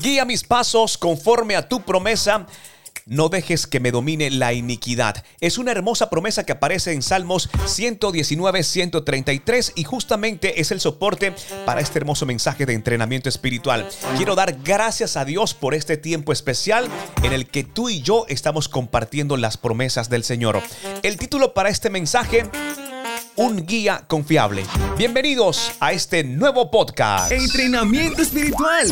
Guía mis pasos conforme a tu promesa. No dejes que me domine la iniquidad. Es una hermosa promesa que aparece en Salmos 119, 133 y justamente es el soporte para este hermoso mensaje de entrenamiento espiritual. Quiero dar gracias a Dios por este tiempo especial en el que tú y yo estamos compartiendo las promesas del Señor. El título para este mensaje un guía confiable. Bienvenidos a este nuevo podcast. Entrenamiento espiritual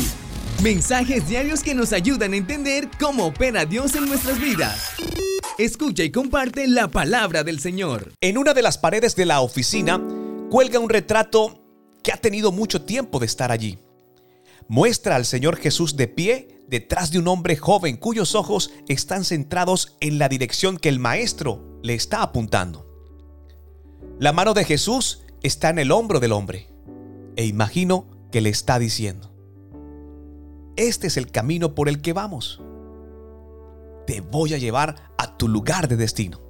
Mensajes diarios que nos ayudan a entender cómo opera Dios en nuestras vidas. Escucha y comparte la palabra del Señor. En una de las paredes de la oficina cuelga un retrato que ha tenido mucho tiempo de estar allí. Muestra al Señor Jesús de pie detrás de un hombre joven cuyos ojos están centrados en la dirección que el Maestro le está apuntando. La mano de Jesús está en el hombro del hombre e imagino que le está diciendo, este es el camino por el que vamos. Te voy a llevar a tu lugar de destino.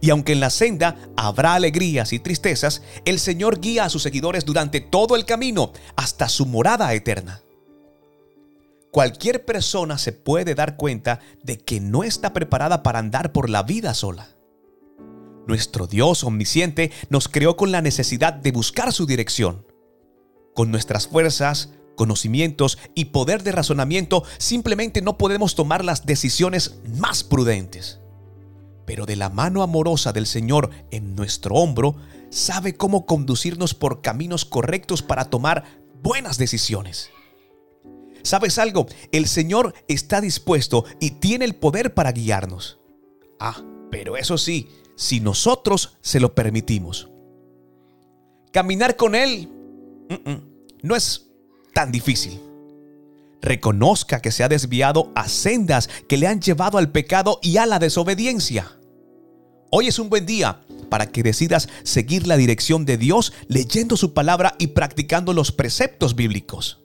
Y aunque en la senda habrá alegrías y tristezas, el Señor guía a sus seguidores durante todo el camino hasta su morada eterna. Cualquier persona se puede dar cuenta de que no está preparada para andar por la vida sola. Nuestro Dios omnisciente nos creó con la necesidad de buscar su dirección. Con nuestras fuerzas, conocimientos y poder de razonamiento, simplemente no podemos tomar las decisiones más prudentes. Pero de la mano amorosa del Señor en nuestro hombro, sabe cómo conducirnos por caminos correctos para tomar buenas decisiones. ¿Sabes algo? El Señor está dispuesto y tiene el poder para guiarnos. Ah, pero eso sí, si nosotros se lo permitimos. Caminar con Él no es tan difícil. Reconozca que se ha desviado a sendas que le han llevado al pecado y a la desobediencia. Hoy es un buen día para que decidas seguir la dirección de Dios leyendo su palabra y practicando los preceptos bíblicos.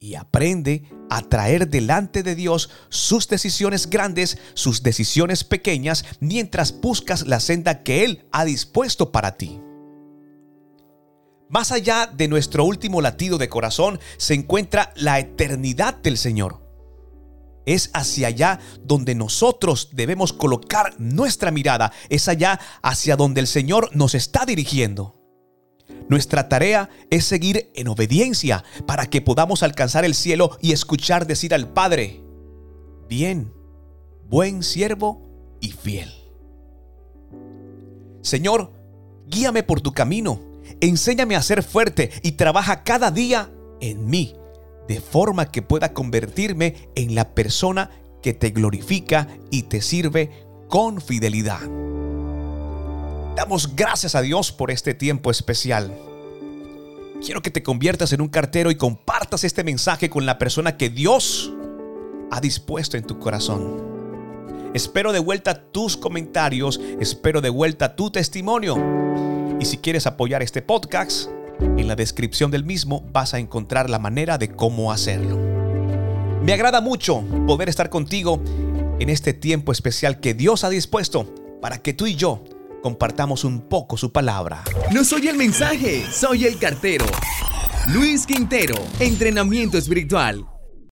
Y aprende a traer delante de Dios sus decisiones grandes, sus decisiones pequeñas, mientras buscas la senda que Él ha dispuesto para ti. Más allá de nuestro último latido de corazón se encuentra la eternidad del Señor. Es hacia allá donde nosotros debemos colocar nuestra mirada. Es allá hacia donde el Señor nos está dirigiendo. Nuestra tarea es seguir en obediencia para que podamos alcanzar el cielo y escuchar decir al Padre, bien, buen siervo y fiel. Señor, guíame por tu camino Enséñame a ser fuerte y trabaja cada día en mí, de forma que pueda convertirme en la persona que te glorifica y te sirve con fidelidad. Damos gracias a Dios por este tiempo especial. Quiero que te conviertas en un cartero y compartas este mensaje con la persona que Dios ha dispuesto en tu corazón. Espero de vuelta tus comentarios, espero de vuelta tu testimonio. Y si quieres apoyar este podcast, en la descripción del mismo vas a encontrar la manera de cómo hacerlo. Me agrada mucho poder estar contigo en este tiempo especial que Dios ha dispuesto para que tú y yo compartamos un poco su palabra. No soy el mensaje, soy el cartero. Luis Quintero, entrenamiento espiritual.